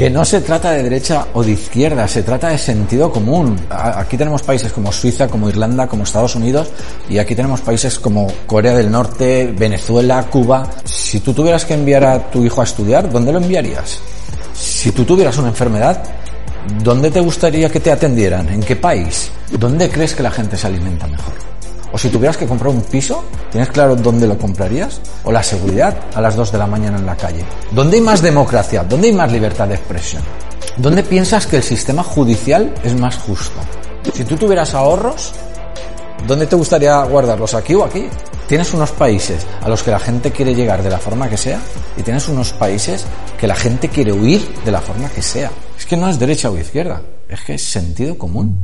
Que no se trata de derecha o de izquierda, se trata de sentido común. Aquí tenemos países como Suiza, como Irlanda, como Estados Unidos y aquí tenemos países como Corea del Norte, Venezuela, Cuba. Si tú tuvieras que enviar a tu hijo a estudiar, ¿dónde lo enviarías? Si tú tuvieras una enfermedad, ¿dónde te gustaría que te atendieran? ¿En qué país? ¿Dónde crees que la gente se alimenta mejor? O si tuvieras que comprar un piso, ¿tienes claro dónde lo comprarías? ¿O la seguridad a las 2 de la mañana en la calle? ¿Dónde hay más democracia? ¿Dónde hay más libertad de expresión? ¿Dónde piensas que el sistema judicial es más justo? Si tú tuvieras ahorros, ¿dónde te gustaría guardarlos? ¿Aquí o aquí? Tienes unos países a los que la gente quiere llegar de la forma que sea y tienes unos países que la gente quiere huir de la forma que sea. Es que no es derecha o izquierda, es que es sentido común.